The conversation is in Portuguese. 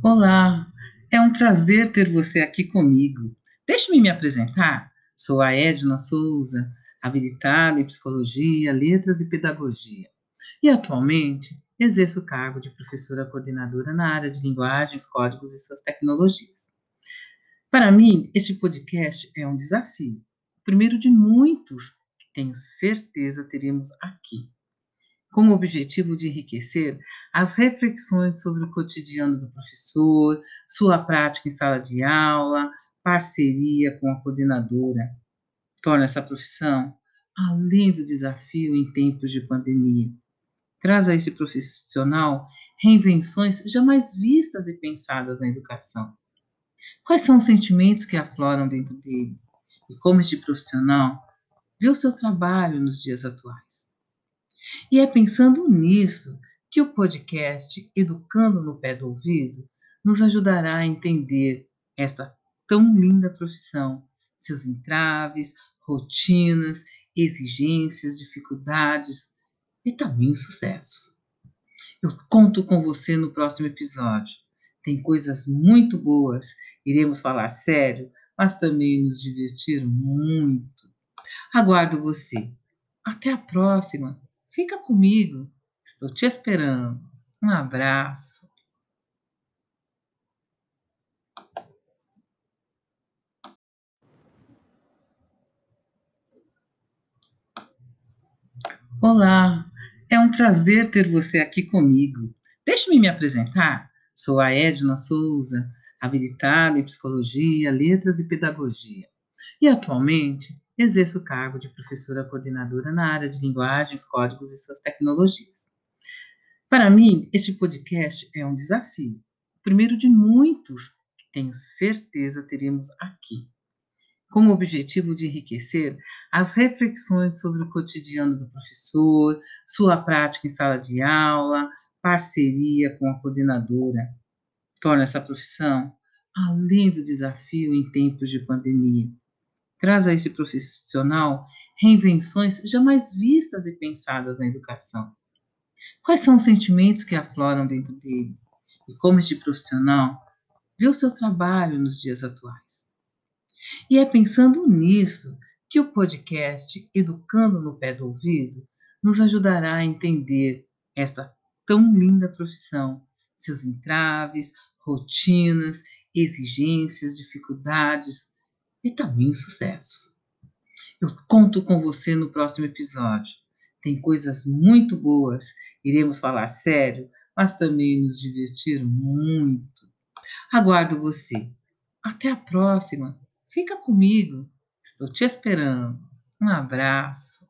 Olá, é um prazer ter você aqui comigo. Deixe-me me apresentar. Sou a Edna Souza, habilitada em Psicologia, Letras e Pedagogia. E atualmente exerço o cargo de professora coordenadora na área de linguagens, códigos e suas tecnologias. Para mim, este podcast é um desafio, o primeiro de muitos que tenho certeza teremos aqui com o objetivo de enriquecer as reflexões sobre o cotidiano do professor, sua prática em sala de aula, parceria com a coordenadora. Torna essa profissão além do desafio em tempos de pandemia. Traz a esse profissional reinvenções jamais vistas e pensadas na educação. Quais são os sentimentos que afloram dentro dele? E como este profissional vê o seu trabalho nos dias atuais? E é pensando nisso que o podcast Educando no Pé do Ouvido nos ajudará a entender esta tão linda profissão, seus entraves, rotinas, exigências, dificuldades e também os sucessos. Eu conto com você no próximo episódio. Tem coisas muito boas, iremos falar sério, mas também nos divertir muito. Aguardo você. Até a próxima! Fica comigo, estou te esperando. Um abraço. Olá, é um prazer ter você aqui comigo. Deixe-me me apresentar. Sou a Edna Souza, habilitada em Psicologia, Letras e Pedagogia. E atualmente exerço o cargo de professora coordenadora na área de linguagens, códigos e suas tecnologias. Para mim, este podcast é um desafio, o primeiro de muitos que tenho certeza teremos aqui, com o objetivo de enriquecer as reflexões sobre o cotidiano do professor, sua prática em sala de aula, parceria com a coordenadora. Torna essa profissão além do desafio em tempos de pandemia traz a esse profissional reinvenções jamais vistas e pensadas na educação. Quais são os sentimentos que afloram dentro dele e como este profissional vê o seu trabalho nos dias atuais? E é pensando nisso que o podcast Educando no Pé do Ouvido nos ajudará a entender esta tão linda profissão, seus entraves, rotinas, exigências, dificuldades, e também os sucessos. Eu conto com você no próximo episódio. Tem coisas muito boas, iremos falar sério, mas também nos divertir muito. Aguardo você. Até a próxima. Fica comigo. Estou te esperando. Um abraço.